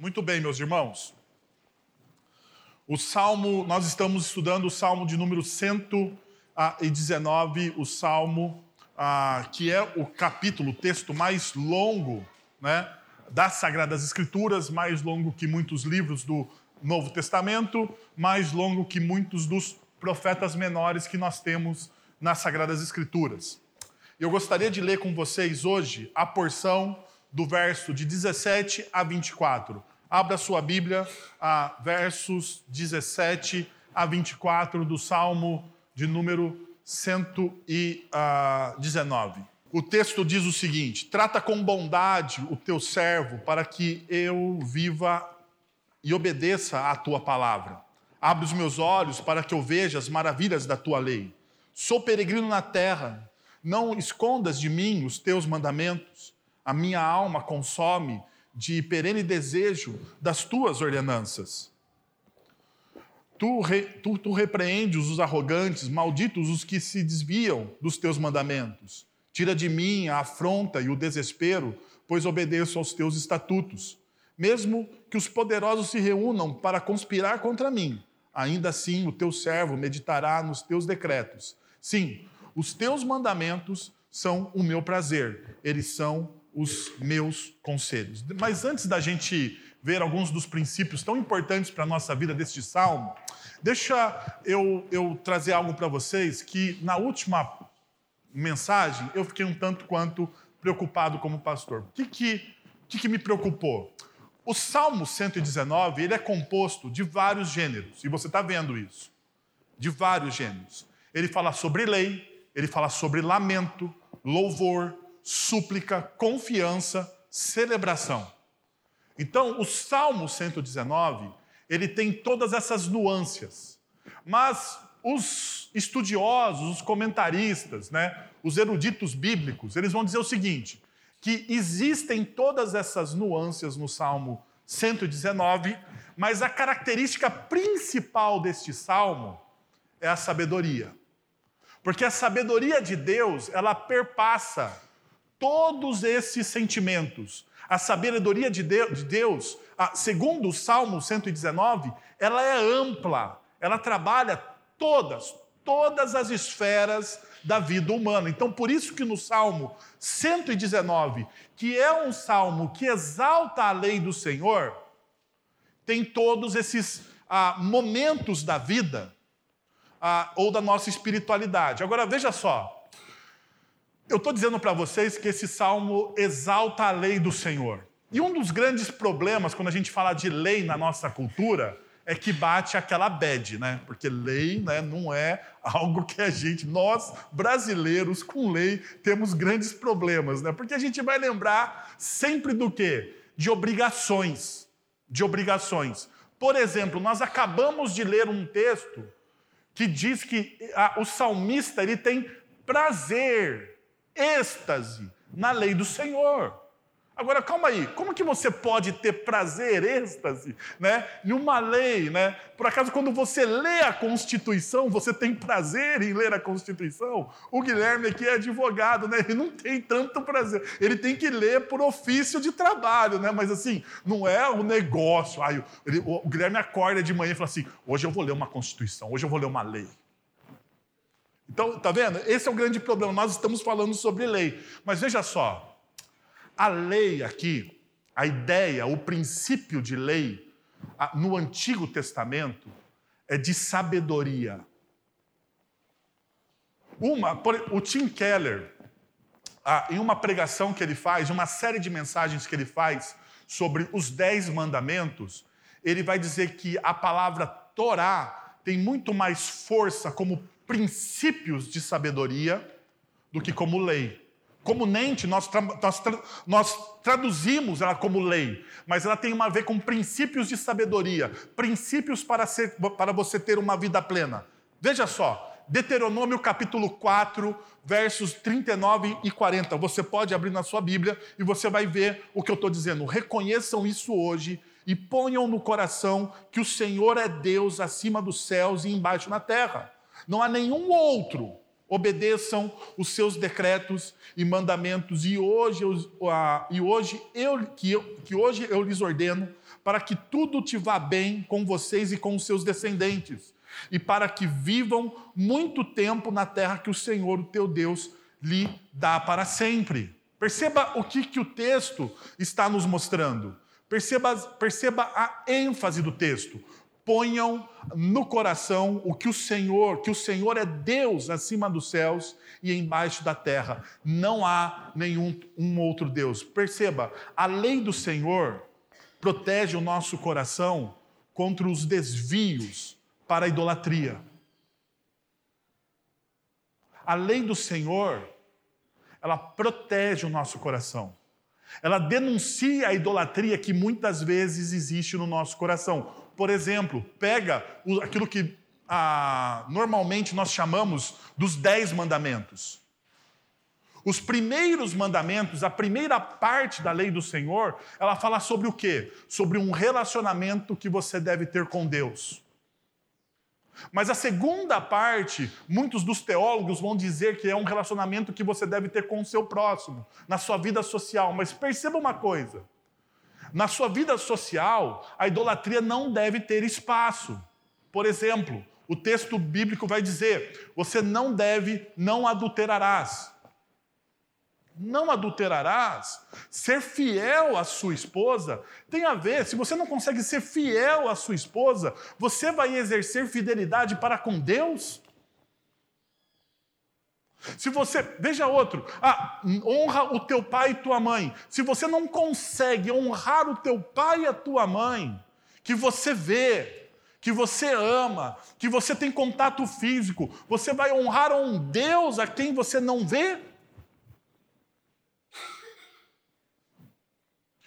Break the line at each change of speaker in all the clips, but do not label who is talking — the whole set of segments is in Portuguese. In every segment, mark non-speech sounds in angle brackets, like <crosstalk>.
Muito bem, meus irmãos. O Salmo, nós estamos estudando o Salmo de número 119, o Salmo ah, que é o capítulo, o texto mais longo né, das Sagradas Escrituras, mais longo que muitos livros do Novo Testamento, mais longo que muitos dos profetas menores que nós temos nas Sagradas Escrituras. Eu gostaria de ler com vocês hoje a porção do verso de 17 a 24. Abra sua Bíblia a versos 17 a 24 do Salmo de número 119. O texto diz o seguinte: Trata com bondade o teu servo, para que eu viva e obedeça à tua palavra. Abre os meus olhos para que eu veja as maravilhas da tua lei. Sou peregrino na terra, não escondas de mim os teus mandamentos. A minha alma consome de perene desejo das tuas ordenanças. Tu, re, tu, tu repreendes os arrogantes, malditos os que se desviam dos teus mandamentos. Tira de mim a afronta e o desespero, pois obedeço aos teus estatutos. Mesmo que os poderosos se reúnam para conspirar contra mim, ainda assim o teu servo meditará nos teus decretos. Sim, os teus mandamentos são o meu prazer, eles são os meus conselhos. Mas antes da gente ver alguns dos princípios tão importantes para a nossa vida deste salmo, deixa eu, eu trazer algo para vocês que na última mensagem eu fiquei um tanto quanto preocupado como pastor. O que, que, que, que me preocupou? O Salmo 119 ele é composto de vários gêneros, e você está vendo isso. De vários gêneros. Ele fala sobre lei, ele fala sobre lamento, louvor, súplica, confiança, celebração. Então, o Salmo 119, ele tem todas essas nuances. Mas os estudiosos, os comentaristas, né, os eruditos bíblicos, eles vão dizer o seguinte: que existem todas essas nuances no Salmo 119, mas a característica principal deste salmo é a sabedoria. Porque a sabedoria de Deus, ela perpassa todos esses sentimentos. A sabedoria de Deus, segundo o Salmo 119, ela é ampla, ela trabalha todas, todas as esferas da vida humana. Então, por isso que no Salmo 119, que é um salmo que exalta a lei do Senhor, tem todos esses ah, momentos da vida ah, ou da nossa espiritualidade. Agora, veja só, eu estou dizendo para vocês que esse salmo exalta a lei do Senhor. E um dos grandes problemas quando a gente fala de lei na nossa cultura é que bate aquela bad, né? Porque lei né, não é algo que a gente, nós brasileiros com lei, temos grandes problemas, né? Porque a gente vai lembrar sempre do quê? De obrigações. De obrigações. Por exemplo, nós acabamos de ler um texto que diz que a, o salmista ele tem prazer êxtase na lei do Senhor. Agora, calma aí, como que você pode ter prazer, êxtase, né, numa lei, né? Por acaso, quando você lê a Constituição, você tem prazer em ler a Constituição? O Guilherme aqui é advogado, né? Ele não tem tanto prazer. Ele tem que ler por ofício de trabalho, né? Mas assim, não é o negócio. Aí, ele, o Guilherme acorda de manhã e fala assim: hoje eu vou ler uma Constituição, hoje eu vou ler uma lei. Então, tá vendo? Esse é o grande problema. Nós estamos falando sobre lei. Mas veja só, a lei aqui, a ideia, o princípio de lei no Antigo Testamento é de sabedoria. Uma, o Tim Keller, em uma pregação que ele faz, uma série de mensagens que ele faz sobre os dez mandamentos, ele vai dizer que a palavra Torá tem muito mais força como princípios de sabedoria do que como lei. Comumente, nós, tra nós, tra nós traduzimos ela como lei, mas ela tem a ver com princípios de sabedoria, princípios para, ser, para você ter uma vida plena. Veja só, Deuteronômio capítulo 4, versos 39 e 40. Você pode abrir na sua Bíblia e você vai ver o que eu estou dizendo. Reconheçam isso hoje e ponham no coração que o Senhor é Deus acima dos céus e embaixo na terra. Não há nenhum outro, obedeçam os seus decretos e mandamentos, e hoje, eu, e hoje eu, que, eu, que hoje eu lhes ordeno, para que tudo te vá bem com vocês e com os seus descendentes, e para que vivam muito tempo na terra que o Senhor, o teu Deus, lhe dá para sempre. Perceba o que, que o texto está nos mostrando. Perceba, perceba a ênfase do texto ponham no coração o que o Senhor, que o Senhor é Deus acima dos céus e embaixo da terra. Não há nenhum um outro Deus. Perceba, a lei do Senhor protege o nosso coração contra os desvios para a idolatria. A lei do Senhor, ela protege o nosso coração. Ela denuncia a idolatria que muitas vezes existe no nosso coração por exemplo, pega aquilo que ah, normalmente nós chamamos dos dez mandamentos. Os primeiros mandamentos, a primeira parte da lei do Senhor, ela fala sobre o quê? Sobre um relacionamento que você deve ter com Deus. Mas a segunda parte, muitos dos teólogos vão dizer que é um relacionamento que você deve ter com o seu próximo, na sua vida social. Mas perceba uma coisa: na sua vida social, a idolatria não deve ter espaço. Por exemplo, o texto bíblico vai dizer: você não deve, não adulterarás. Não adulterarás. Ser fiel à sua esposa tem a ver, se você não consegue ser fiel à sua esposa, você vai exercer fidelidade para com Deus? Se você, veja outro, ah, honra o teu pai e tua mãe. Se você não consegue honrar o teu pai e a tua mãe, que você vê, que você ama, que você tem contato físico, você vai honrar um Deus a quem você não vê?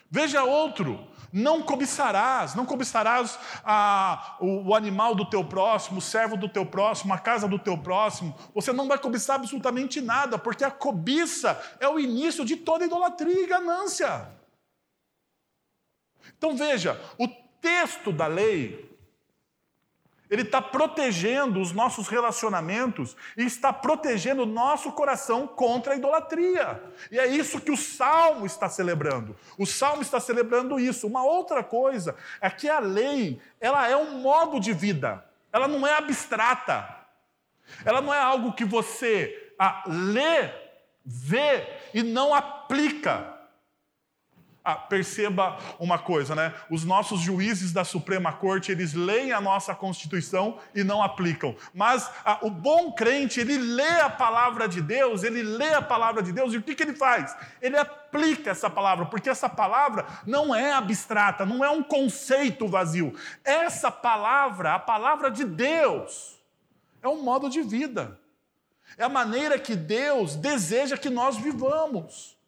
Veja outro, não cobiçarás, não cobiçarás a, o, o animal do teu próximo, o servo do teu próximo, a casa do teu próximo. Você não vai cobiçar absolutamente nada, porque a cobiça é o início de toda idolatria e ganância. Então veja, o texto da lei ele está protegendo os nossos relacionamentos e está protegendo o nosso coração contra a idolatria. E é isso que o salmo está celebrando. O salmo está celebrando isso. Uma outra coisa é que a lei, ela é um modo de vida. Ela não é abstrata. Ela não é algo que você ah, lê, vê e não aplica. Ah, perceba uma coisa, né? Os nossos juízes da Suprema Corte, eles leem a nossa Constituição e não aplicam. Mas ah, o bom crente, ele lê a palavra de Deus, ele lê a palavra de Deus e o que, que ele faz? Ele aplica essa palavra, porque essa palavra não é abstrata, não é um conceito vazio. Essa palavra, a palavra de Deus, é um modo de vida. É a maneira que Deus deseja que nós vivamos.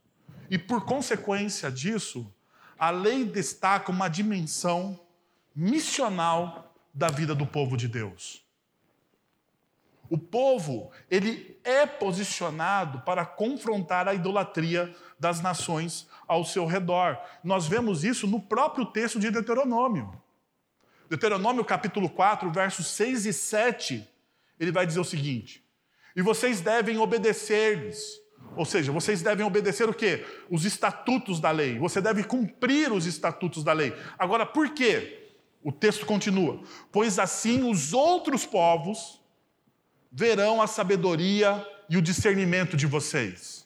E por consequência disso, a lei destaca uma dimensão missional da vida do povo de Deus. O povo, ele é posicionado para confrontar a idolatria das nações ao seu redor. Nós vemos isso no próprio texto de Deuteronômio. Deuteronômio capítulo 4, versos 6 e 7, ele vai dizer o seguinte: E vocês devem obedecer-lhes ou seja, vocês devem obedecer o quê? Os estatutos da lei. Você deve cumprir os estatutos da lei. Agora, por quê? O texto continua: Pois assim os outros povos verão a sabedoria e o discernimento de vocês.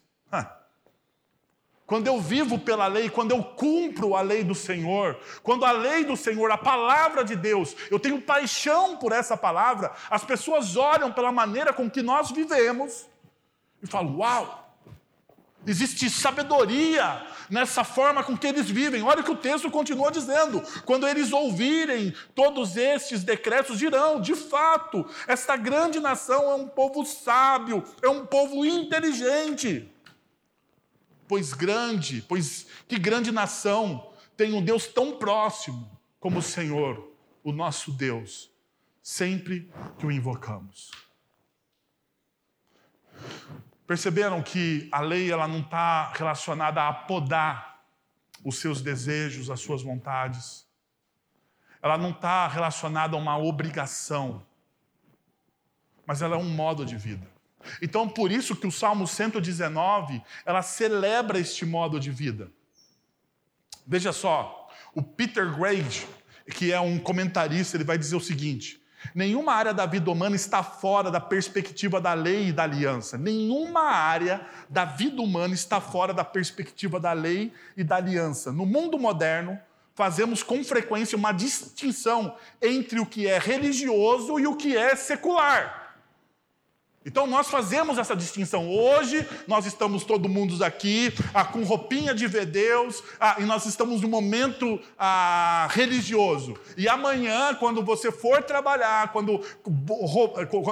Quando eu vivo pela lei, quando eu cumpro a lei do Senhor, quando a lei do Senhor, a palavra de Deus, eu tenho paixão por essa palavra, as pessoas olham pela maneira com que nós vivemos e falam: Uau! Existe sabedoria nessa forma com que eles vivem. Olha o que o texto continua dizendo. Quando eles ouvirem todos estes decretos, dirão: de fato, esta grande nação é um povo sábio, é um povo inteligente. Pois grande, pois que grande nação tem um Deus tão próximo como o Senhor, o nosso Deus, sempre que o invocamos. Perceberam que a lei ela não está relacionada a podar os seus desejos, as suas vontades. Ela não está relacionada a uma obrigação, mas ela é um modo de vida. Então, por isso que o Salmo 119, ela celebra este modo de vida. Veja só, o Peter Grade, que é um comentarista, ele vai dizer o seguinte: Nenhuma área da vida humana está fora da perspectiva da lei e da aliança. Nenhuma área da vida humana está fora da perspectiva da lei e da aliança. No mundo moderno, fazemos com frequência uma distinção entre o que é religioso e o que é secular. Então nós fazemos essa distinção. Hoje nós estamos todo mundo aqui ah, com roupinha de ver Deus ah, e nós estamos no momento ah, religioso. E amanhã, quando você for trabalhar, quando,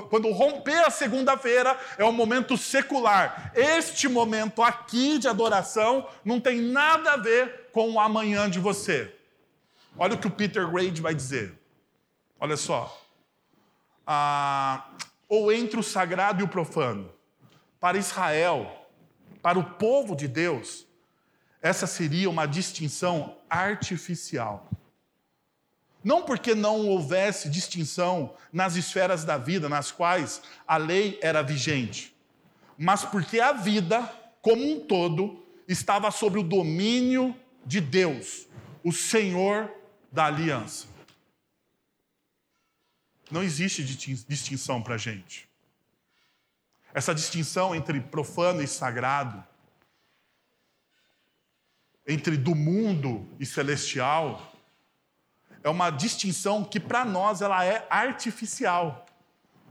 quando romper a segunda-feira, é o momento secular. Este momento aqui de adoração não tem nada a ver com o amanhã de você. Olha o que o Peter Grade vai dizer. Olha só. Ah, ou entre o sagrado e o profano. Para Israel, para o povo de Deus, essa seria uma distinção artificial. Não porque não houvesse distinção nas esferas da vida nas quais a lei era vigente, mas porque a vida, como um todo, estava sob o domínio de Deus, o Senhor da aliança. Não existe distinção para a gente. Essa distinção entre profano e sagrado, entre do mundo e celestial, é uma distinção que para nós ela é artificial.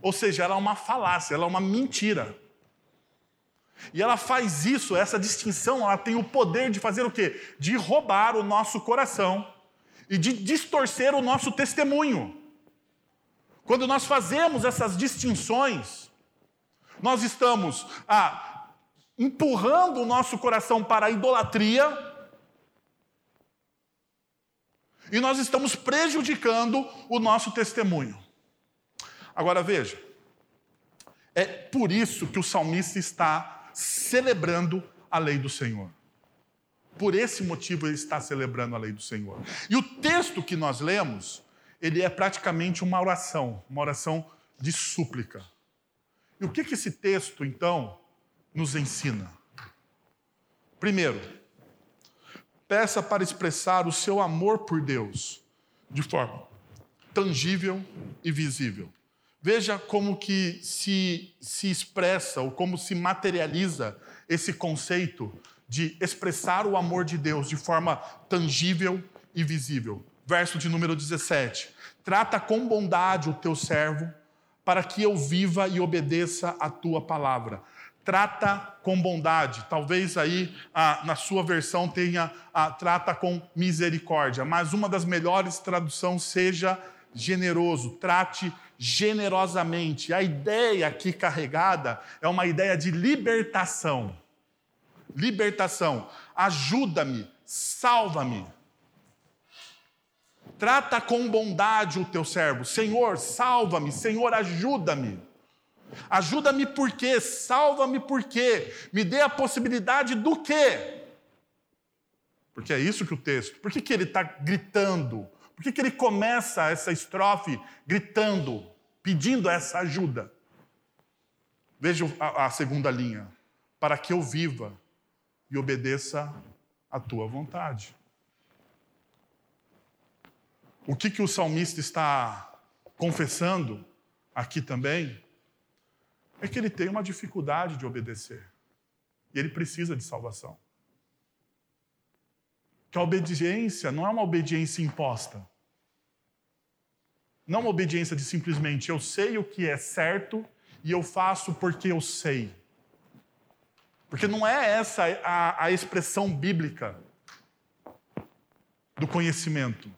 Ou seja, ela é uma falácia, ela é uma mentira. E ela faz isso, essa distinção, ela tem o poder de fazer o quê? De roubar o nosso coração e de distorcer o nosso testemunho. Quando nós fazemos essas distinções, nós estamos ah, empurrando o nosso coração para a idolatria e nós estamos prejudicando o nosso testemunho. Agora veja, é por isso que o salmista está celebrando a lei do Senhor. Por esse motivo ele está celebrando a lei do Senhor. E o texto que nós lemos ele é praticamente uma oração, uma oração de súplica. E o que, que esse texto, então, nos ensina? Primeiro, peça para expressar o seu amor por Deus de forma tangível e visível. Veja como que se, se expressa ou como se materializa esse conceito de expressar o amor de Deus de forma tangível e visível verso de número 17. Trata com bondade o teu servo, para que eu viva e obedeça a tua palavra. Trata com bondade. Talvez aí ah, na sua versão tenha ah, trata com misericórdia, mas uma das melhores traduções seja generoso, trate generosamente. A ideia aqui carregada é uma ideia de libertação. Libertação. Ajuda-me, salva-me. Trata com bondade o teu servo. Senhor, salva-me. Senhor, ajuda-me. Ajuda-me por quê? Salva-me por quê? Me dê a possibilidade do quê? Porque é isso que o texto. Por que, que ele está gritando? Por que, que ele começa essa estrofe gritando, pedindo essa ajuda? Veja a, a segunda linha. Para que eu viva e obedeça a tua vontade. O que, que o salmista está confessando aqui também é que ele tem uma dificuldade de obedecer. E ele precisa de salvação. Que a obediência não é uma obediência imposta. Não uma obediência de simplesmente eu sei o que é certo e eu faço porque eu sei. Porque não é essa a, a expressão bíblica do conhecimento.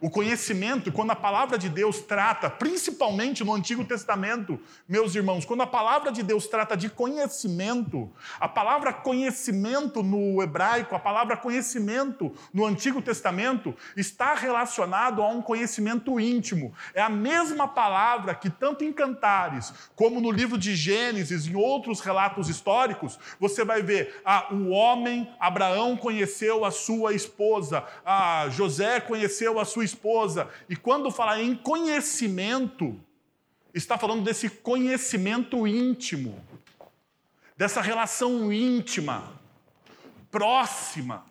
O conhecimento, quando a palavra de Deus trata, principalmente no Antigo Testamento, meus irmãos, quando a palavra de Deus trata de conhecimento, a palavra conhecimento no hebraico, a palavra conhecimento no Antigo Testamento, está relacionado a um conhecimento íntimo. É a mesma palavra que, tanto em Cantares, como no livro de Gênesis e outros relatos históricos, você vai ver: ah, o homem, Abraão conheceu a sua esposa, ah, José conheceu a sua esposa. E quando fala em conhecimento, está falando desse conhecimento íntimo, dessa relação íntima, próxima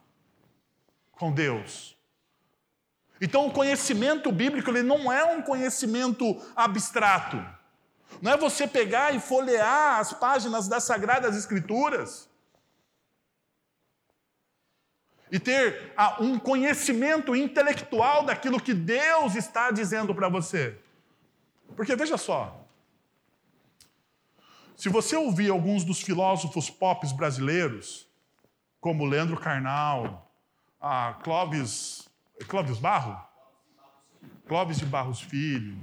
com Deus. Então, o conhecimento bíblico ele não é um conhecimento abstrato. Não é você pegar e folhear as páginas das Sagradas Escrituras e ter ah, um conhecimento intelectual daquilo que Deus está dizendo para você. Porque veja só, se você ouvir alguns dos filósofos pop brasileiros, como Leandro Carnal, a Clóvis Clóvis Barro? Clóvis de Barros Filho,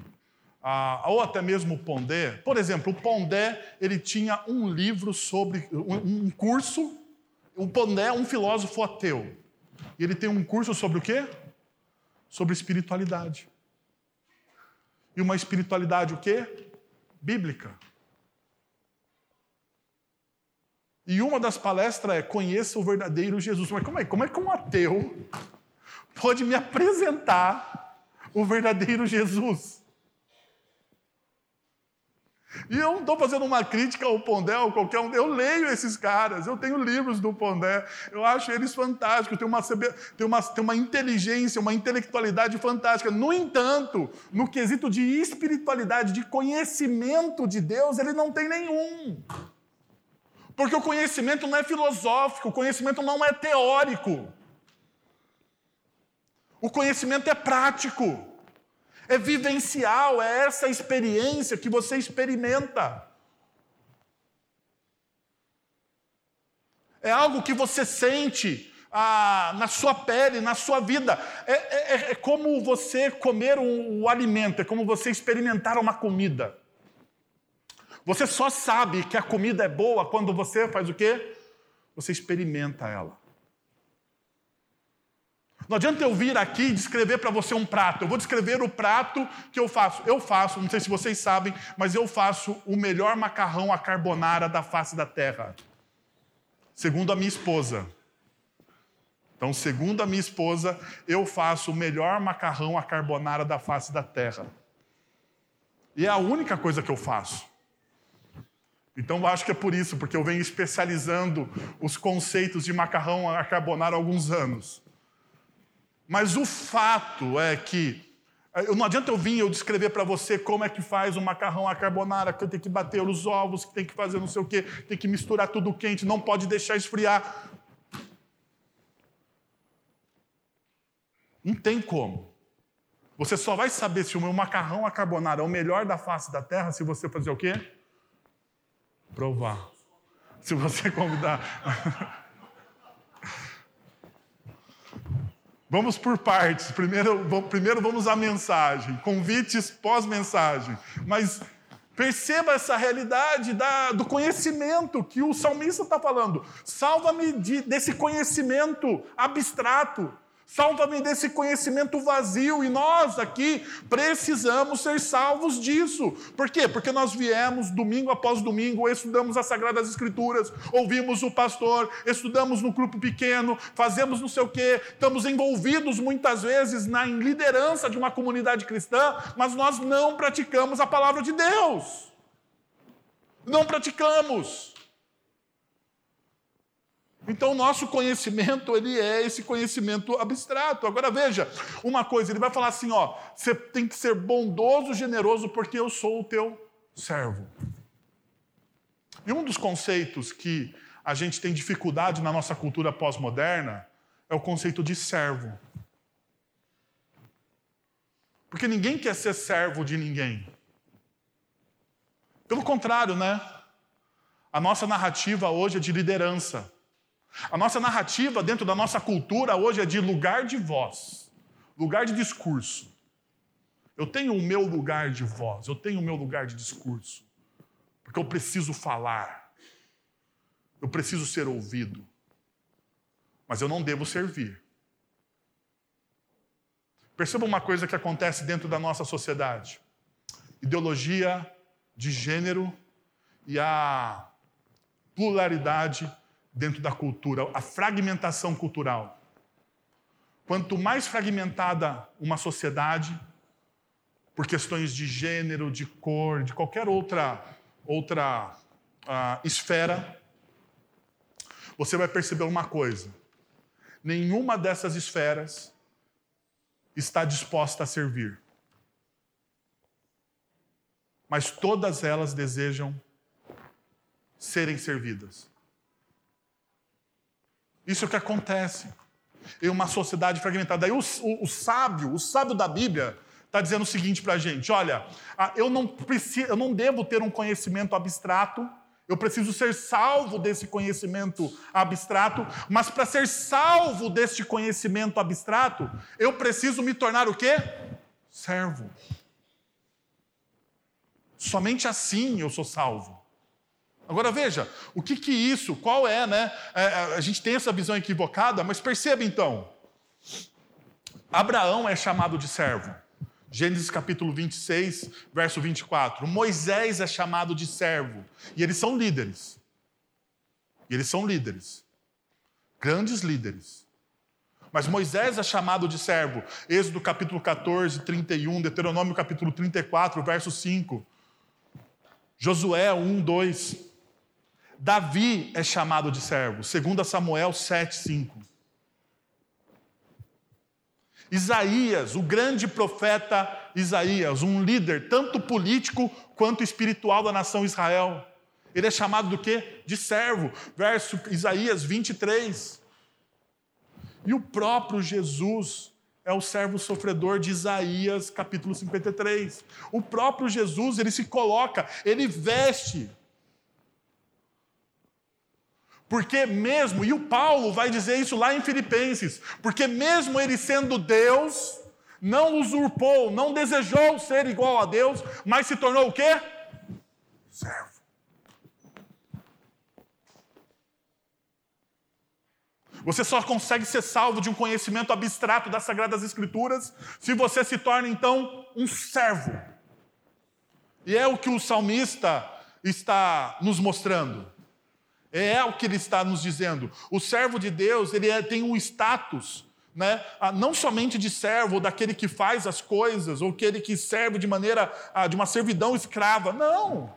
ah, ou até mesmo o Pondé. Por exemplo, o Pondé ele tinha um livro sobre um curso. O Pondé é um filósofo ateu. E ele tem um curso sobre o quê? Sobre espiritualidade. E uma espiritualidade o quê? Bíblica. E uma das palestras é conheça o verdadeiro Jesus. Mas como é, como é que um ateu pode me apresentar o verdadeiro Jesus. E eu não estou fazendo uma crítica ao Pondé ou qualquer um. Eu leio esses caras, eu tenho livros do Pondé, eu acho eles fantásticos, tem uma, tem uma, tem uma inteligência, uma intelectualidade fantástica. No entanto, no quesito de espiritualidade, de conhecimento de Deus, ele não tem nenhum. Porque o conhecimento não é filosófico, o conhecimento não é teórico. O conhecimento é prático, é vivencial, é essa experiência que você experimenta. É algo que você sente ah, na sua pele, na sua vida. É, é, é como você comer um, um alimento, é como você experimentar uma comida. Você só sabe que a comida é boa quando você faz o quê? Você experimenta ela. Não adianta eu vir aqui e descrever para você um prato. Eu vou descrever o prato que eu faço. Eu faço, não sei se vocês sabem, mas eu faço o melhor macarrão à carbonara da face da terra. Segundo a minha esposa. Então, segundo a minha esposa, eu faço o melhor macarrão à carbonara da face da terra. E é a única coisa que eu faço. Então, acho que é por isso, porque eu venho especializando os conceitos de macarrão à carbonara há alguns anos. Mas o fato é que eh, não adianta eu vir eu descrever para você como é que faz um macarrão à carbonara, que tem que bater os ovos, que tem que fazer não sei o quê, tem que misturar tudo quente, não pode deixar esfriar. Não tem como. Você só vai saber se o meu macarrão à carbonara é o melhor da face da terra se você fazer o quê? Provar. Se você <laughs> convidar. Vamos por partes. Primeiro, primeiro vamos à mensagem, convites pós-mensagem. Mas perceba essa realidade da, do conhecimento que o salmista está falando. Salva-me de, desse conhecimento abstrato. Salva-me desse conhecimento vazio e nós aqui precisamos ser salvos disso. Por quê? Porque nós viemos domingo após domingo, estudamos as Sagradas Escrituras, ouvimos o pastor, estudamos no grupo pequeno, fazemos não sei o quê, estamos envolvidos muitas vezes na liderança de uma comunidade cristã, mas nós não praticamos a palavra de Deus. Não praticamos. Então, o nosso conhecimento, ele é esse conhecimento abstrato. Agora, veja, uma coisa, ele vai falar assim, ó, você tem que ser bondoso, generoso, porque eu sou o teu servo. E um dos conceitos que a gente tem dificuldade na nossa cultura pós-moderna é o conceito de servo. Porque ninguém quer ser servo de ninguém. Pelo contrário, né? A nossa narrativa hoje é de liderança. A nossa narrativa dentro da nossa cultura hoje é de lugar de voz, lugar de discurso. Eu tenho o meu lugar de voz, eu tenho o meu lugar de discurso, porque eu preciso falar, eu preciso ser ouvido, mas eu não devo servir. Perceba uma coisa que acontece dentro da nossa sociedade: ideologia de gênero e a pluralidade dentro da cultura, a fragmentação cultural. Quanto mais fragmentada uma sociedade, por questões de gênero, de cor, de qualquer outra, outra uh, esfera, você vai perceber uma coisa: nenhuma dessas esferas está disposta a servir. Mas todas elas desejam serem servidas. Isso é o que acontece em uma sociedade fragmentada. Daí o, o, o sábio, o sábio da Bíblia, está dizendo o seguinte para a gente: olha, eu não, preciso, eu não devo ter um conhecimento abstrato, eu preciso ser salvo desse conhecimento abstrato, mas para ser salvo deste conhecimento abstrato, eu preciso me tornar o quê? Servo. Somente assim eu sou salvo. Agora veja, o que que isso, qual é, né? É, é, a gente tem essa visão equivocada, mas perceba então. Abraão é chamado de servo. Gênesis capítulo 26, verso 24. Moisés é chamado de servo. E eles são líderes. E eles são líderes. Grandes líderes. Mas Moisés é chamado de servo. Êxodo capítulo 14, 31, Deuteronômio capítulo 34, verso 5. Josué 1, 2. Davi é chamado de servo, segundo Samuel 7:5. Isaías, o grande profeta Isaías, um líder tanto político quanto espiritual da nação Israel. Ele é chamado do quê? De servo. Verso Isaías 23. E o próprio Jesus é o servo sofredor de Isaías, capítulo 53. O próprio Jesus, ele se coloca, ele veste porque mesmo, e o Paulo vai dizer isso lá em Filipenses, porque mesmo ele sendo Deus, não usurpou, não desejou ser igual a Deus, mas se tornou o quê? Servo. Você só consegue ser salvo de um conhecimento abstrato das Sagradas Escrituras se você se torna então um servo. E é o que o salmista está nos mostrando. É o que ele está nos dizendo. O servo de Deus, ele é, tem um status, né? Ah, não somente de servo, daquele que faz as coisas, ou aquele que serve de maneira, ah, de uma servidão escrava. Não.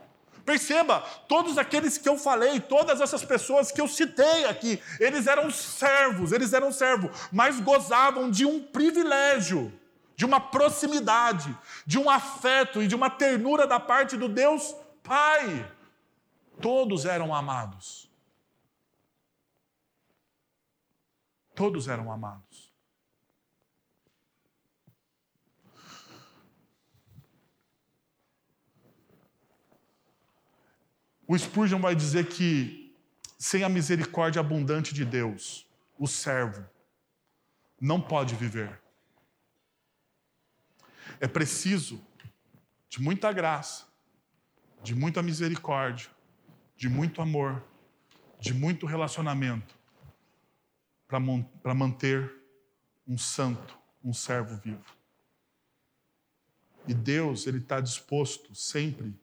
Perceba, todos aqueles que eu falei, todas essas pessoas que eu citei aqui, eles eram servos, eles eram servos, mas gozavam de um privilégio, de uma proximidade, de um afeto e de uma ternura da parte do Deus Pai. Todos eram amados. Todos eram amados. O Spurgeon vai dizer que, sem a misericórdia abundante de Deus, o servo não pode viver. É preciso de muita graça, de muita misericórdia, de muito amor, de muito relacionamento, para manter um santo, um servo vivo. E Deus, Ele está disposto sempre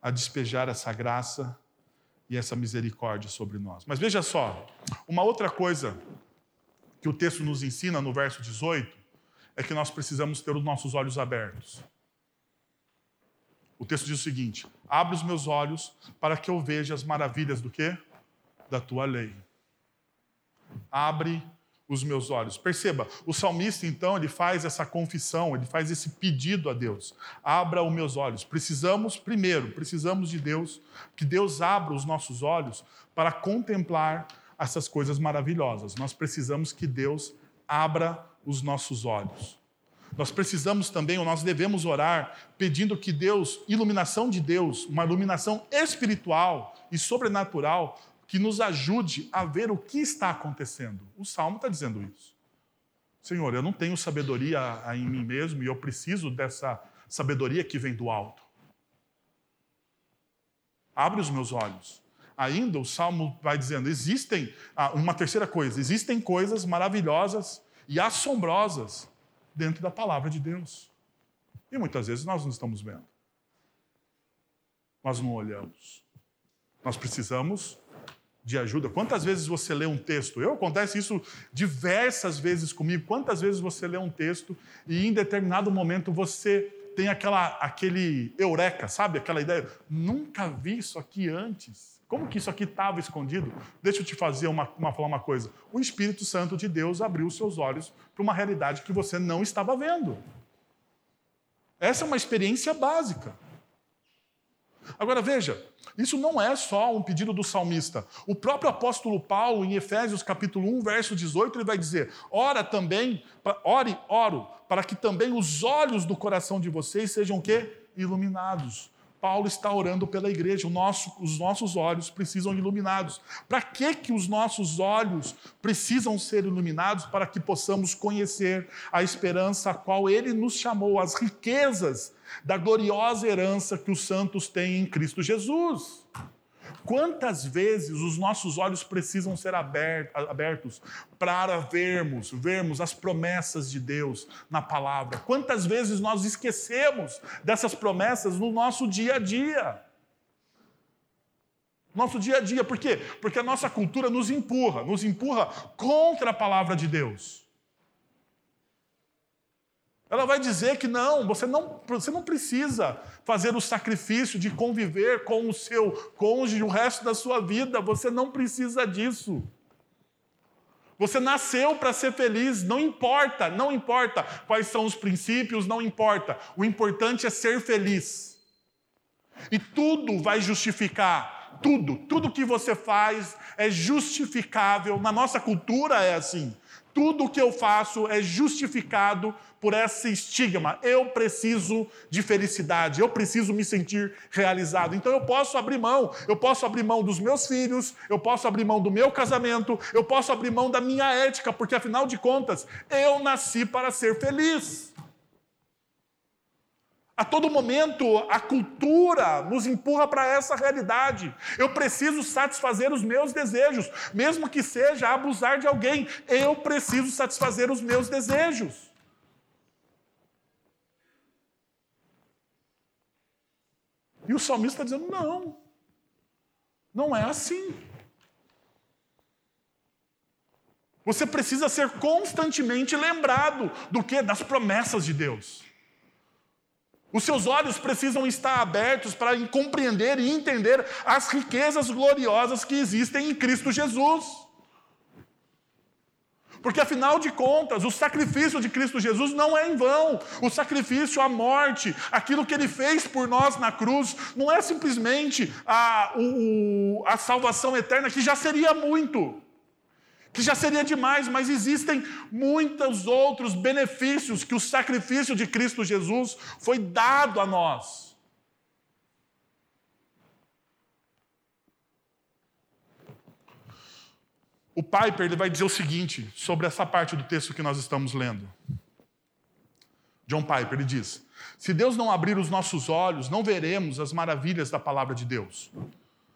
a despejar essa graça e essa misericórdia sobre nós. Mas veja só, uma outra coisa que o texto nos ensina no verso 18 é que nós precisamos ter os nossos olhos abertos. O texto diz o seguinte: Abre os meus olhos para que eu veja as maravilhas do quê? Da tua lei. Abre os meus olhos. Perceba, o salmista então, ele faz essa confissão, ele faz esse pedido a Deus. Abra os meus olhos. Precisamos, primeiro, precisamos de Deus, que Deus abra os nossos olhos para contemplar essas coisas maravilhosas. Nós precisamos que Deus abra os nossos olhos. Nós precisamos também, ou nós devemos orar, pedindo que Deus, iluminação de Deus, uma iluminação espiritual e sobrenatural, que nos ajude a ver o que está acontecendo. O Salmo está dizendo isso. Senhor, eu não tenho sabedoria em mim mesmo e eu preciso dessa sabedoria que vem do alto. Abre os meus olhos. Ainda o Salmo vai dizendo: existem, ah, uma terceira coisa, existem coisas maravilhosas e assombrosas dentro da palavra de Deus. E muitas vezes nós não estamos vendo. Nós não olhamos. Nós precisamos de ajuda. Quantas vezes você lê um texto? Eu acontece isso diversas vezes comigo. Quantas vezes você lê um texto e em determinado momento você tem aquela, aquele eureka, sabe? Aquela ideia, nunca vi isso aqui antes. Como que isso aqui estava escondido? Deixa eu te fazer uma, uma, falar uma coisa. O Espírito Santo de Deus abriu os seus olhos para uma realidade que você não estava vendo. Essa é uma experiência básica. Agora veja, isso não é só um pedido do salmista. O próprio apóstolo Paulo, em Efésios capítulo 1, verso 18, ele vai dizer: Ora também, ore, oro, para que também os olhos do coração de vocês sejam o quê? Iluminados. Paulo está orando pela igreja. Nosso, os nossos olhos precisam iluminados. Para que, que os nossos olhos precisam ser iluminados? Para que possamos conhecer a esperança a qual ele nos chamou, as riquezas da gloriosa herança que os santos têm em Cristo Jesus. Quantas vezes os nossos olhos precisam ser abertos para vermos, vermos as promessas de Deus na palavra? Quantas vezes nós esquecemos dessas promessas no nosso dia a dia? Nosso dia a dia, por quê? Porque a nossa cultura nos empurra, nos empurra contra a palavra de Deus. Ela vai dizer que não, você não, você não precisa fazer o sacrifício de conviver com o seu cônjuge o resto da sua vida, você não precisa disso. Você nasceu para ser feliz, não importa, não importa quais são os princípios, não importa. O importante é ser feliz. E tudo vai justificar, tudo, tudo que você faz é justificável. Na nossa cultura é assim. Tudo que eu faço é justificado por esse estigma. Eu preciso de felicidade, eu preciso me sentir realizado. Então eu posso abrir mão, eu posso abrir mão dos meus filhos, eu posso abrir mão do meu casamento, eu posso abrir mão da minha ética, porque afinal de contas, eu nasci para ser feliz. A todo momento, a cultura nos empurra para essa realidade. Eu preciso satisfazer os meus desejos, mesmo que seja abusar de alguém. Eu preciso satisfazer os meus desejos. E o salmista está dizendo: não, não é assim. Você precisa ser constantemente lembrado do que? Das promessas de Deus. Os seus olhos precisam estar abertos para compreender e entender as riquezas gloriosas que existem em Cristo Jesus. Porque afinal de contas, o sacrifício de Cristo Jesus não é em vão. O sacrifício, a morte, aquilo que ele fez por nós na cruz, não é simplesmente a, o, a salvação eterna, que já seria muito, que já seria demais, mas existem muitos outros benefícios que o sacrifício de Cristo Jesus foi dado a nós. O Piper ele vai dizer o seguinte sobre essa parte do texto que nós estamos lendo. John Piper ele diz: Se Deus não abrir os nossos olhos, não veremos as maravilhas da palavra de Deus.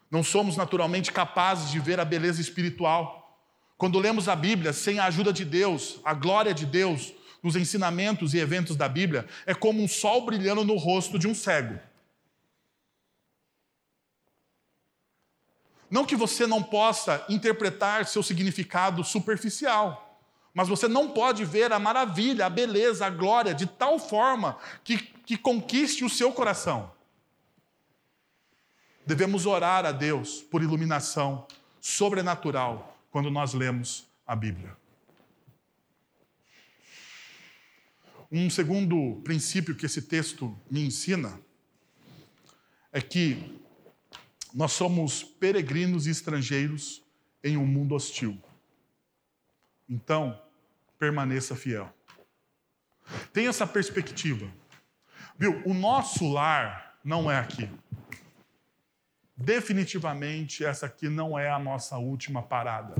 Não somos naturalmente capazes de ver a beleza espiritual. Quando lemos a Bíblia sem a ajuda de Deus, a glória de Deus, nos ensinamentos e eventos da Bíblia, é como um sol brilhando no rosto de um cego. Não que você não possa interpretar seu significado superficial, mas você não pode ver a maravilha, a beleza, a glória de tal forma que, que conquiste o seu coração. Devemos orar a Deus por iluminação sobrenatural quando nós lemos a Bíblia. Um segundo princípio que esse texto me ensina é que nós somos peregrinos e estrangeiros em um mundo hostil. Então, permaneça fiel. Tenha essa perspectiva. Viu? O nosso lar não é aqui. Definitivamente, essa aqui não é a nossa última parada.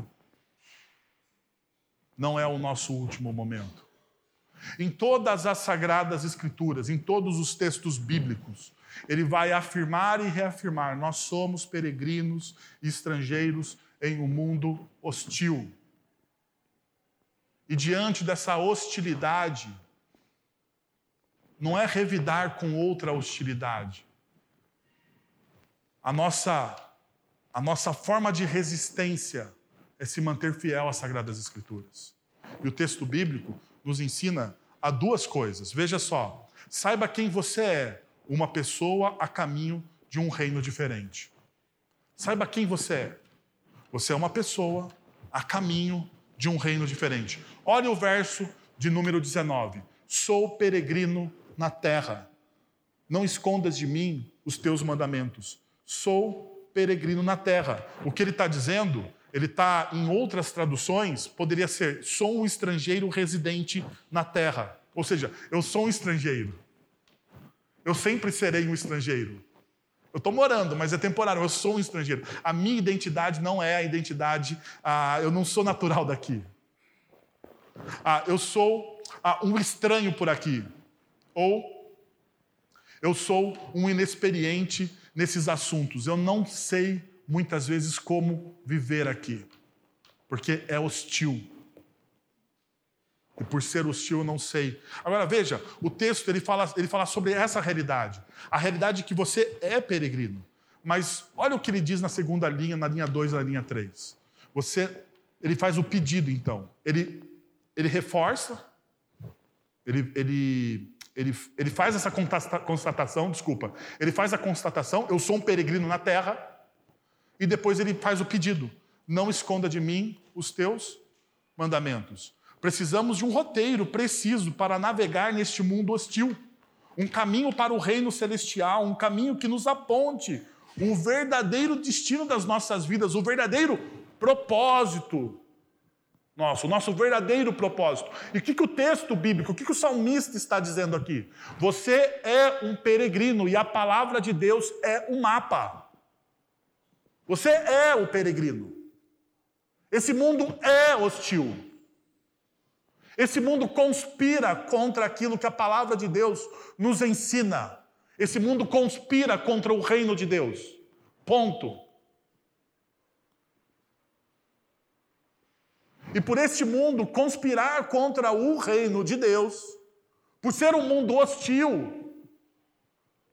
Não é o nosso último momento. Em todas as sagradas escrituras, em todos os textos bíblicos, ele vai afirmar e reafirmar: nós somos peregrinos e estrangeiros em um mundo hostil. E diante dessa hostilidade, não é revidar com outra hostilidade. A nossa, a nossa forma de resistência é se manter fiel às Sagradas Escrituras. E o texto bíblico nos ensina a duas coisas. Veja só, Saiba quem você é, uma pessoa a caminho de um reino diferente. Saiba quem você é. Você é uma pessoa a caminho de um reino diferente. Olha o verso de número 19. Sou peregrino na terra. Não escondas de mim os teus mandamentos. Sou peregrino na terra. O que ele está dizendo, ele está em outras traduções, poderia ser: sou um estrangeiro residente na terra. Ou seja, eu sou um estrangeiro. Eu sempre serei um estrangeiro. Eu estou morando, mas é temporário, eu sou um estrangeiro. A minha identidade não é a identidade, ah, eu não sou natural daqui. Ah, eu sou ah, um estranho por aqui. Ou eu sou um inexperiente nesses assuntos. Eu não sei muitas vezes como viver aqui, porque é hostil. E por ser hostil, eu não sei. Agora veja, o texto ele fala, ele fala sobre essa realidade. A realidade de que você é peregrino. Mas olha o que ele diz na segunda linha, na linha 2 e na linha 3. Você, ele faz o pedido, então. Ele, ele reforça, ele, ele, ele, ele faz essa constatação, desculpa. Ele faz a constatação, eu sou um peregrino na terra. E depois ele faz o pedido: não esconda de mim os teus mandamentos. Precisamos de um roteiro preciso para navegar neste mundo hostil. Um caminho para o reino celestial, um caminho que nos aponte um verdadeiro destino das nossas vidas, o verdadeiro propósito nosso, o nosso verdadeiro propósito. E o que, que o texto bíblico, o que, que o salmista está dizendo aqui? Você é um peregrino e a palavra de Deus é um mapa. Você é o peregrino. Esse mundo é hostil. Esse mundo conspira contra aquilo que a palavra de Deus nos ensina. Esse mundo conspira contra o reino de Deus. Ponto. E por este mundo conspirar contra o reino de Deus, por ser um mundo hostil,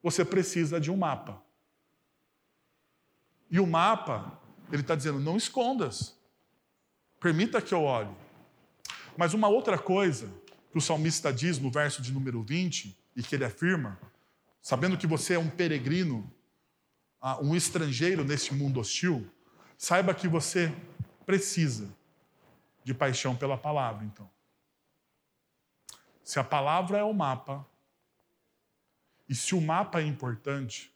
você precisa de um mapa. E o mapa, ele está dizendo: não escondas, permita que eu olhe. Mas uma outra coisa que o salmista diz no verso de número 20, e que ele afirma, sabendo que você é um peregrino, ah, um estrangeiro neste mundo hostil, saiba que você precisa de paixão pela palavra, então. Se a palavra é o mapa, e se o mapa é importante,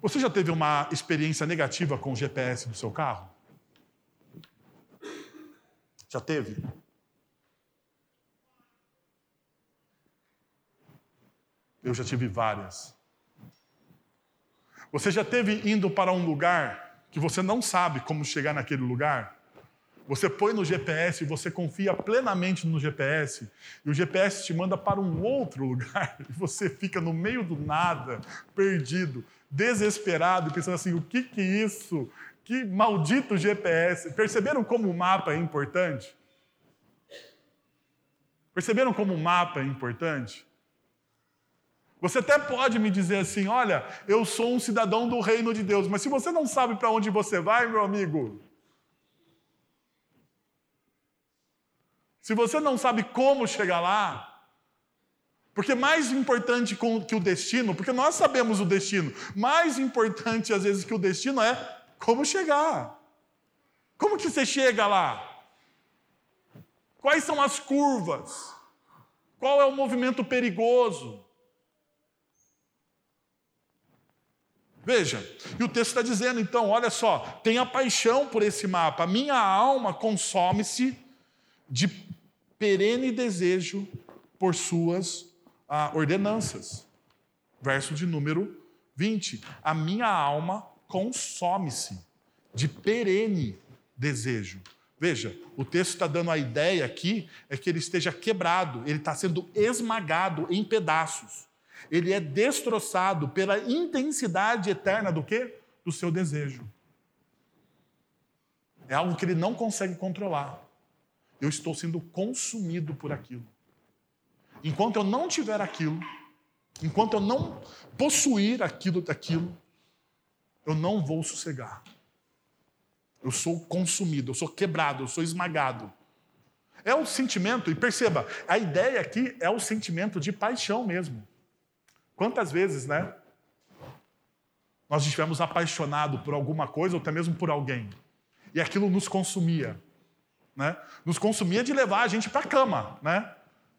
você já teve uma experiência negativa com o GPS do seu carro? Já teve? Eu já tive várias. Você já teve indo para um lugar que você não sabe como chegar naquele lugar? Você põe no GPS e você confia plenamente no GPS, e o GPS te manda para um outro lugar, <laughs> e você fica no meio do nada, perdido, desesperado, pensando assim: o que, que isso que maldito GPS. Perceberam como o mapa é importante? Perceberam como o mapa é importante? Você até pode me dizer assim: olha, eu sou um cidadão do reino de Deus, mas se você não sabe para onde você vai, meu amigo, se você não sabe como chegar lá, porque mais importante que o destino, porque nós sabemos o destino, mais importante às vezes que o destino é como chegar? Como que você chega lá? Quais são as curvas? Qual é o movimento perigoso? Veja, e o texto está dizendo, então, olha só, tenha paixão por esse mapa. Minha alma consome-se de perene desejo por suas ah, ordenanças. Verso de número 20. A minha alma consome-se de perene desejo. Veja, o texto está dando a ideia aqui é que ele esteja quebrado, ele está sendo esmagado em pedaços. Ele é destroçado pela intensidade eterna do quê? Do seu desejo. É algo que ele não consegue controlar. Eu estou sendo consumido por aquilo. Enquanto eu não tiver aquilo, enquanto eu não possuir aquilo daquilo, eu não vou sossegar. Eu sou consumido, eu sou quebrado, eu sou esmagado. É o sentimento, e perceba, a ideia aqui é o sentimento de paixão mesmo. Quantas vezes, né? Nós estivemos apaixonados por alguma coisa ou até mesmo por alguém. E aquilo nos consumia. Né? Nos consumia de levar a gente para a cama, né?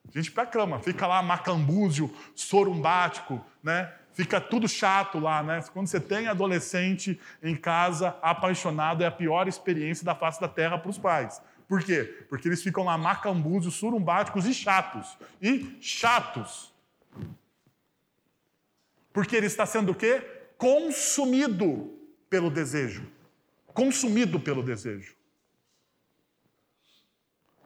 A gente para a cama, fica lá macambúzio, sorumbático, né? Fica tudo chato lá, né? Quando você tem adolescente em casa apaixonado, é a pior experiência da face da terra para os pais. Por quê? Porque eles ficam lá macambúzios, surumbáticos e chatos. E chatos. Porque ele está sendo o quê? Consumido pelo desejo. Consumido pelo desejo.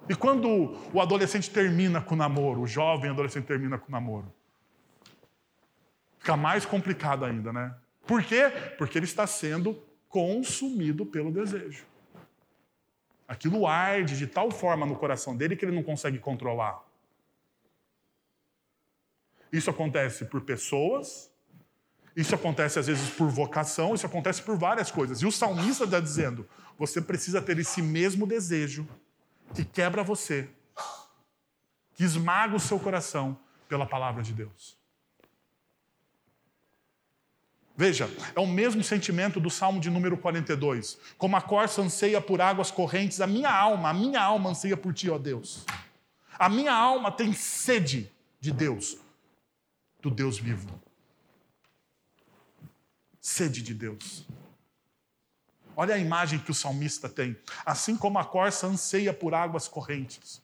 E quando o adolescente termina com o namoro, o jovem adolescente termina com o namoro, fica mais complicado ainda, né? Por quê? Porque ele está sendo consumido pelo desejo. Aquilo arde de tal forma no coração dele que ele não consegue controlar. Isso acontece por pessoas, isso acontece às vezes por vocação, isso acontece por várias coisas. E o salmista está dizendo: você precisa ter esse mesmo desejo que quebra você, que esmaga o seu coração pela palavra de Deus. Veja, é o mesmo sentimento do Salmo de número 42. Como a corça anseia por águas correntes, a minha alma, a minha alma anseia por ti, ó Deus. A minha alma tem sede de Deus, do Deus vivo. Sede de Deus. Olha a imagem que o salmista tem. Assim como a corça anseia por águas correntes.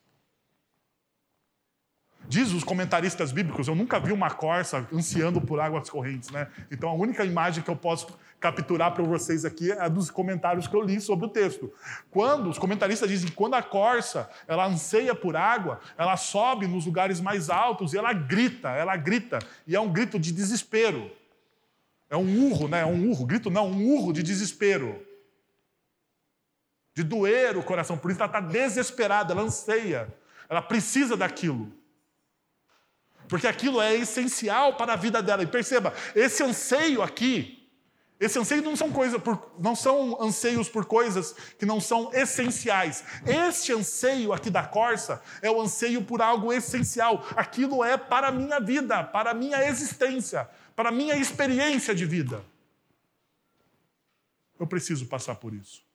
Diz os comentaristas bíblicos, eu nunca vi uma corça ansiando por águas correntes, né? Então a única imagem que eu posso capturar para vocês aqui é dos comentários que eu li sobre o texto. Quando os comentaristas dizem que quando a corça ela anseia por água, ela sobe nos lugares mais altos e ela grita, ela grita e é um grito de desespero. É um urro, né? É um urro, grito não, um urro de desespero de doer o coração. Por isso ela está desesperada, ela anseia, ela precisa daquilo. Porque aquilo é essencial para a vida dela. E perceba, esse anseio aqui, esse anseio não são coisas não são anseios por coisas que não são essenciais. Este anseio aqui da corça é o anseio por algo essencial. Aquilo é para a minha vida, para a minha existência, para a minha experiência de vida. Eu preciso passar por isso.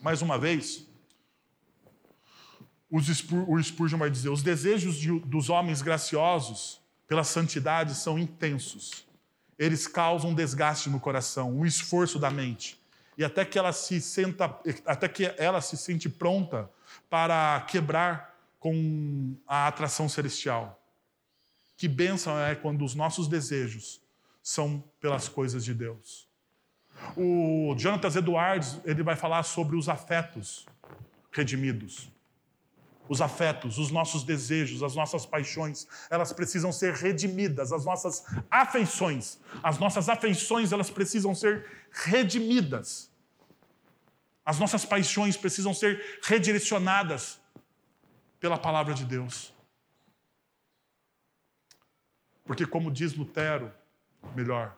mais uma vez, o Spurgeon vai dizer: os desejos de, dos homens graciosos pela santidade são intensos. Eles causam desgaste no coração, um esforço da mente, e até que ela se senta, até que ela se sente pronta para quebrar com a atração celestial. Que bênção é quando os nossos desejos são pelas coisas de Deus. O Jonathan Edwards ele vai falar sobre os afetos redimidos. Os afetos, os nossos desejos, as nossas paixões, elas precisam ser redimidas. As nossas afeições, as nossas afeições, elas precisam ser redimidas. As nossas paixões precisam ser redirecionadas pela palavra de Deus. Porque, como diz Lutero, melhor,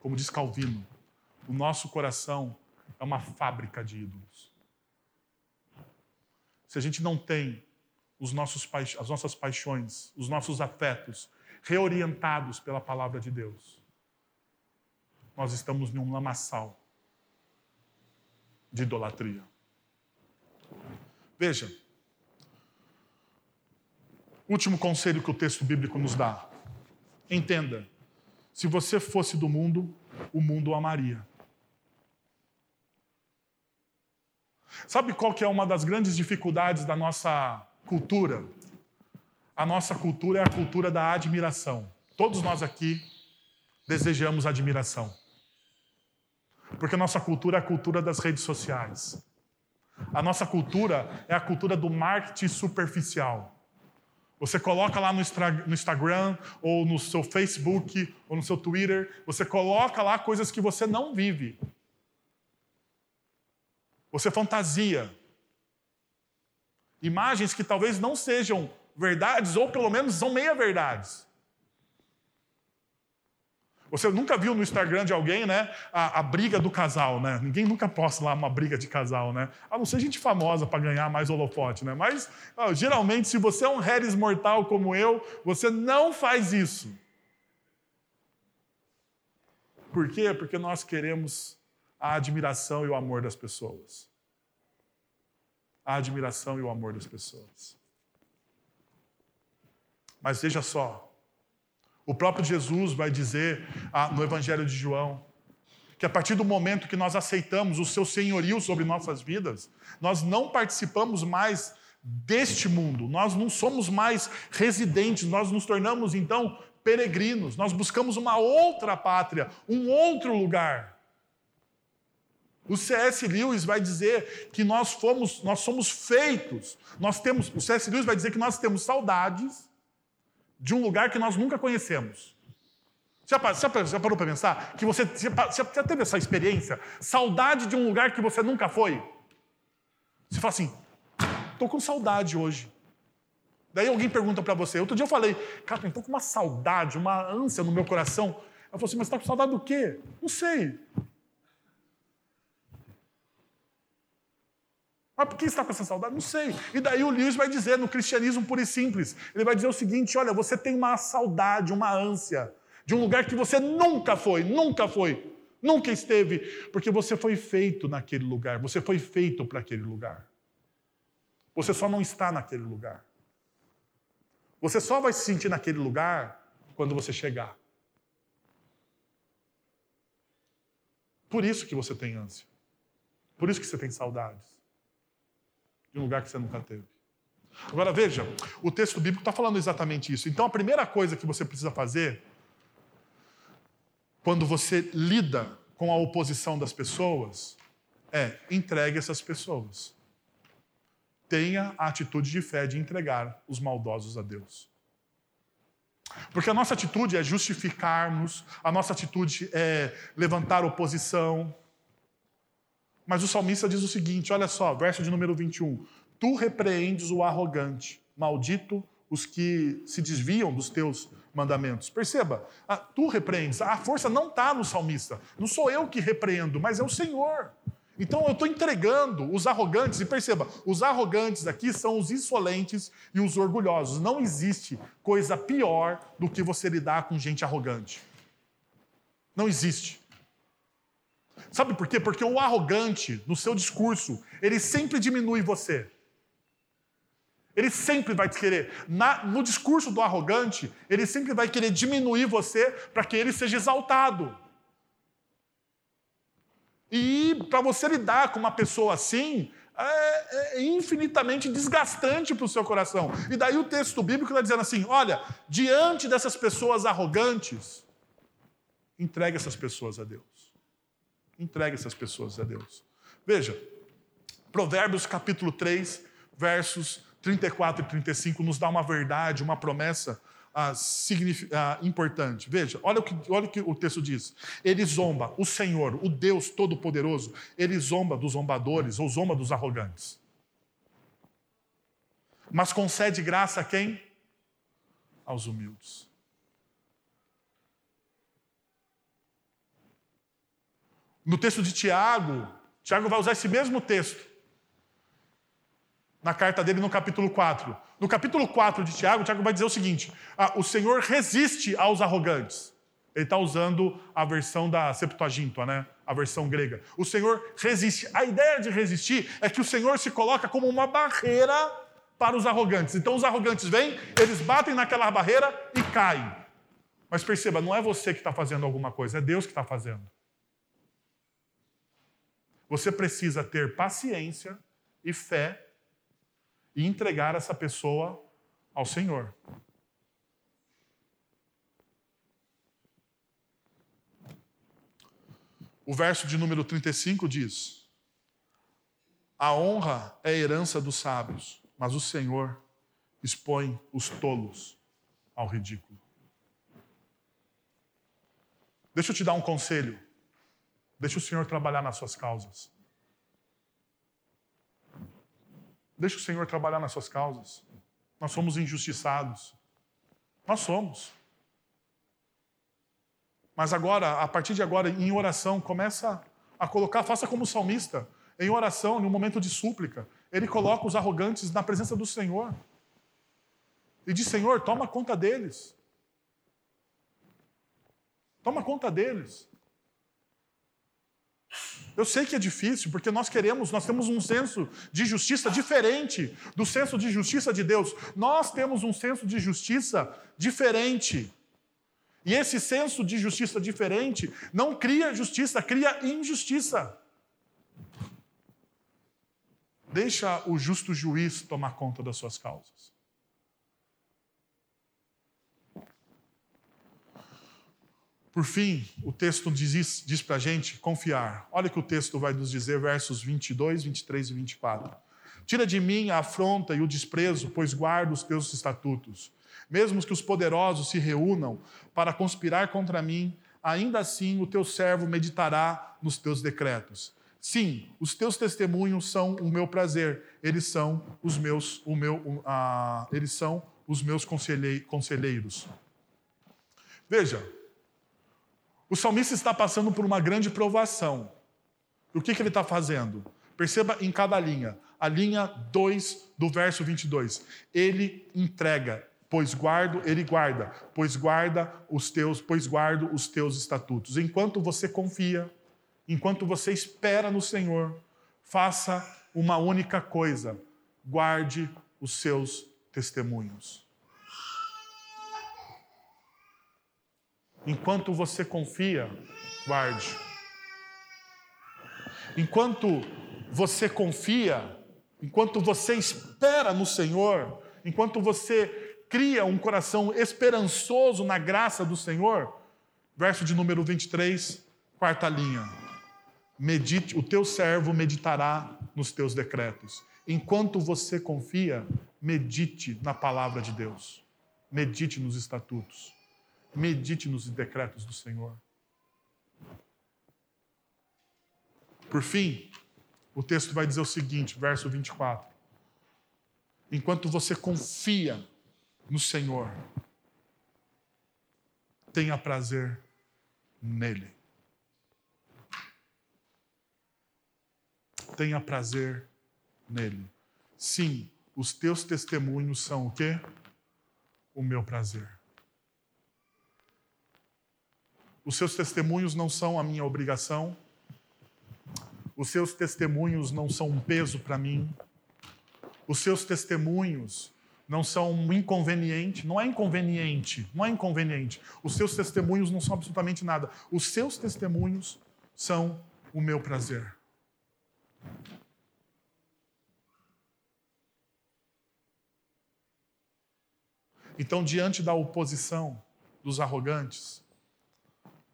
como diz Calvino, o nosso coração é uma fábrica de ídolos. Se a gente não tem os nossos as nossas paixões, os nossos afetos reorientados pela palavra de Deus, nós estamos em um lamaçal de idolatria. Veja, último conselho que o texto bíblico nos dá. Entenda, se você fosse do mundo, o mundo o amaria. Sabe qual que é uma das grandes dificuldades da nossa cultura? A nossa cultura é a cultura da admiração. Todos nós aqui desejamos admiração. Porque a nossa cultura é a cultura das redes sociais. A nossa cultura é a cultura do marketing superficial. Você coloca lá no Instagram, ou no seu Facebook, ou no seu Twitter, você coloca lá coisas que você não vive. Você fantasia. Imagens que talvez não sejam verdades, ou pelo menos são meia-verdades. Você nunca viu no Instagram de alguém, né, a, a, briga do casal, né? Ninguém nunca posta lá uma briga de casal, né? A não ser gente famosa para ganhar mais holofote, né? Mas, ó, geralmente, se você é um Harris mortal como eu, você não faz isso. Por quê? Porque nós queremos a admiração e o amor das pessoas. A admiração e o amor das pessoas. Mas veja só, o próprio Jesus vai dizer ah, no Evangelho de João que a partir do momento que nós aceitamos o seu senhorio sobre nossas vidas, nós não participamos mais deste mundo, nós não somos mais residentes, nós nos tornamos então peregrinos, nós buscamos uma outra pátria, um outro lugar. O C.S. Lewis vai dizer que nós fomos, nós somos feitos, nós temos, o C.S. Lewis vai dizer que nós temos saudades de um lugar que nós nunca conhecemos. Já, já, já parou para pensar? Que você já, já teve essa experiência? Saudade de um lugar que você nunca foi? Você fala assim, estou com saudade hoje. Daí alguém pergunta para você. Outro dia eu falei, cara, estou com uma saudade, uma ânsia no meu coração. Eu falei assim, mas está com saudade do quê? Não sei. Mas por que está com essa saudade? Não sei. E daí o Lewis vai dizer, no cristianismo puro e simples, ele vai dizer o seguinte: olha, você tem uma saudade, uma ânsia de um lugar que você nunca foi, nunca foi, nunca esteve, porque você foi feito naquele lugar, você foi feito para aquele lugar. Você só não está naquele lugar. Você só vai se sentir naquele lugar quando você chegar. Por isso que você tem ânsia. Por isso que você tem saudades de um lugar que você nunca teve. Agora veja, o texto bíblico está falando exatamente isso. Então a primeira coisa que você precisa fazer, quando você lida com a oposição das pessoas, é entregue essas pessoas. Tenha a atitude de fé de entregar os maldosos a Deus. Porque a nossa atitude é justificarmos, a nossa atitude é levantar oposição, mas o salmista diz o seguinte: olha só, verso de número 21. Tu repreendes o arrogante, maldito os que se desviam dos teus mandamentos. Perceba, a, tu repreendes. A força não está no salmista. Não sou eu que repreendo, mas é o Senhor. Então eu estou entregando os arrogantes, e perceba, os arrogantes aqui são os insolentes e os orgulhosos. Não existe coisa pior do que você lidar com gente arrogante. Não existe. Sabe por quê? Porque o arrogante, no seu discurso, ele sempre diminui você. Ele sempre vai te querer. Na, no discurso do arrogante, ele sempre vai querer diminuir você para que ele seja exaltado. E para você lidar com uma pessoa assim, é, é infinitamente desgastante para o seu coração. E daí o texto bíblico está dizendo assim: olha, diante dessas pessoas arrogantes, entregue essas pessoas a Deus. Entregue essas pessoas a Deus. Veja, Provérbios capítulo 3, versos 34 e 35 nos dá uma verdade, uma promessa ah, ah, importante. Veja, olha o, que, olha o que o texto diz. Ele zomba, o Senhor, o Deus Todo-Poderoso, ele zomba dos zombadores ou zomba dos arrogantes. Mas concede graça a quem? Aos humildes. No texto de Tiago, Tiago vai usar esse mesmo texto. Na carta dele, no capítulo 4. No capítulo 4 de Tiago, Tiago vai dizer o seguinte: ah, o Senhor resiste aos arrogantes. Ele está usando a versão da Septuaginta, né? a versão grega. O Senhor resiste. A ideia de resistir é que o Senhor se coloca como uma barreira para os arrogantes. Então os arrogantes vêm, eles batem naquela barreira e caem. Mas perceba, não é você que está fazendo alguma coisa, é Deus que está fazendo. Você precisa ter paciência e fé e entregar essa pessoa ao Senhor. O verso de número 35 diz: A honra é herança dos sábios, mas o Senhor expõe os tolos ao ridículo. Deixa eu te dar um conselho. Deixa o Senhor trabalhar nas suas causas. Deixa o Senhor trabalhar nas suas causas. Nós somos injustiçados. Nós somos. Mas agora, a partir de agora, em oração, começa a colocar, faça como salmista, em oração, no momento de súplica. Ele coloca os arrogantes na presença do Senhor. E diz: Senhor, toma conta deles. Toma conta deles. Eu sei que é difícil, porque nós queremos, nós temos um senso de justiça diferente do senso de justiça de Deus. Nós temos um senso de justiça diferente. E esse senso de justiça diferente não cria justiça, cria injustiça. Deixa o justo juiz tomar conta das suas causas. Por fim, o texto diz, diz para a gente confiar. Olha o que o texto vai nos dizer, versos 22, 23 e 24. Tira de mim a afronta e o desprezo, pois guardo os teus estatutos. Mesmo que os poderosos se reúnam para conspirar contra mim, ainda assim o teu servo meditará nos teus decretos. Sim, os teus testemunhos são o meu prazer. Eles são os meus, o meu, uh, eles são os meus conselheiros. Veja, o salmista está passando por uma grande provação. O que, que ele está fazendo? Perceba em cada linha. A linha 2 do verso 22. Ele entrega, pois guardo, ele guarda, pois guarda os teus, pois guardo os teus estatutos. Enquanto você confia, enquanto você espera no Senhor, faça uma única coisa: guarde os seus testemunhos. Enquanto você confia, guarde. Enquanto você confia, enquanto você espera no Senhor, enquanto você cria um coração esperançoso na graça do Senhor, verso de número 23, quarta linha. Medite, o teu servo meditará nos teus decretos. Enquanto você confia, medite na palavra de Deus. Medite nos estatutos. Medite nos decretos do Senhor. Por fim, o texto vai dizer o seguinte, verso 24: Enquanto você confia no Senhor, tenha prazer nele. Tenha prazer nele. Sim, os teus testemunhos são o quê? O meu prazer. Os seus testemunhos não são a minha obrigação. Os seus testemunhos não são um peso para mim. Os seus testemunhos não são um inconveniente. Não é inconveniente. Não é inconveniente. Os seus testemunhos não são absolutamente nada. Os seus testemunhos são o meu prazer. Então, diante da oposição dos arrogantes,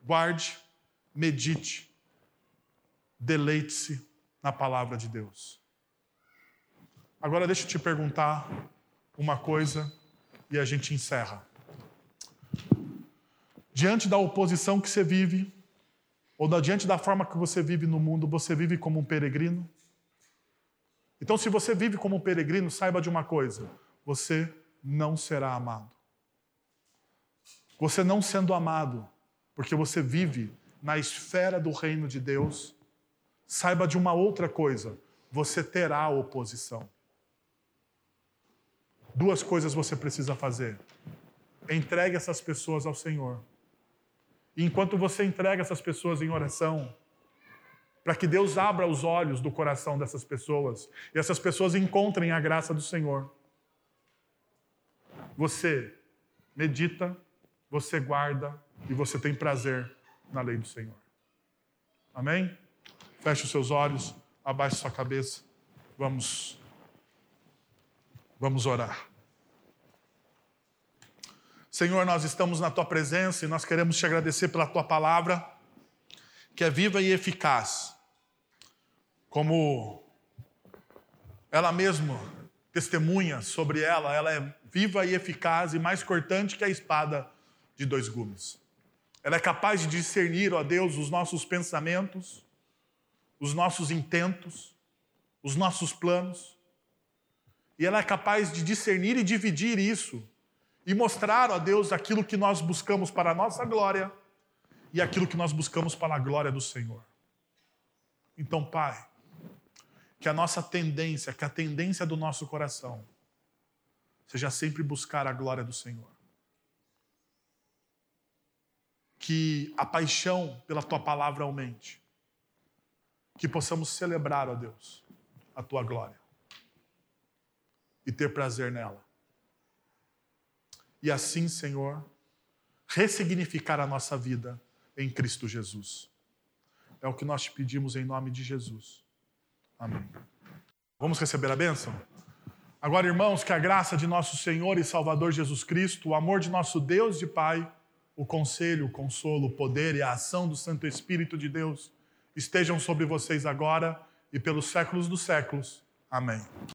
guarde, medite, deleite-se na palavra de Deus. Agora deixa eu te perguntar uma coisa e a gente encerra. Diante da oposição que você vive, ou diante da forma que você vive no mundo, você vive como um peregrino? Então, se você vive como um peregrino, saiba de uma coisa: você não será amado. Você não sendo amado, porque você vive na esfera do reino de Deus, saiba de uma outra coisa: você terá oposição. Duas coisas você precisa fazer. Entregue essas pessoas ao Senhor. E enquanto você entrega essas pessoas em oração, para que Deus abra os olhos do coração dessas pessoas e essas pessoas encontrem a graça do Senhor. Você medita, você guarda e você tem prazer na lei do Senhor. Amém? Feche os seus olhos, abaixe sua cabeça. Vamos Vamos orar. Senhor, nós estamos na tua presença e nós queremos te agradecer pela tua palavra, que é viva e eficaz. Como ela mesma testemunha sobre ela, ela é viva e eficaz e mais cortante que a espada de dois gumes. Ela é capaz de discernir, ó Deus, os nossos pensamentos, os nossos intentos, os nossos planos. E ela é capaz de discernir e dividir isso e mostrar, ó Deus, aquilo que nós buscamos para a nossa glória e aquilo que nós buscamos para a glória do Senhor. Então, Pai, que a nossa tendência, que a tendência do nosso coração seja sempre buscar a glória do Senhor. Que a paixão pela tua palavra aumente. Que possamos celebrar, ó Deus, a tua glória e ter prazer nela. E assim, Senhor, ressignificar a nossa vida em Cristo Jesus. É o que nós te pedimos em nome de Jesus. Amém. Vamos receber a bênção? Agora, irmãos, que a graça de nosso Senhor e Salvador Jesus Cristo, o amor de nosso Deus e Pai, o conselho, o consolo, o poder e a ação do Santo Espírito de Deus estejam sobre vocês agora e pelos séculos dos séculos. Amém.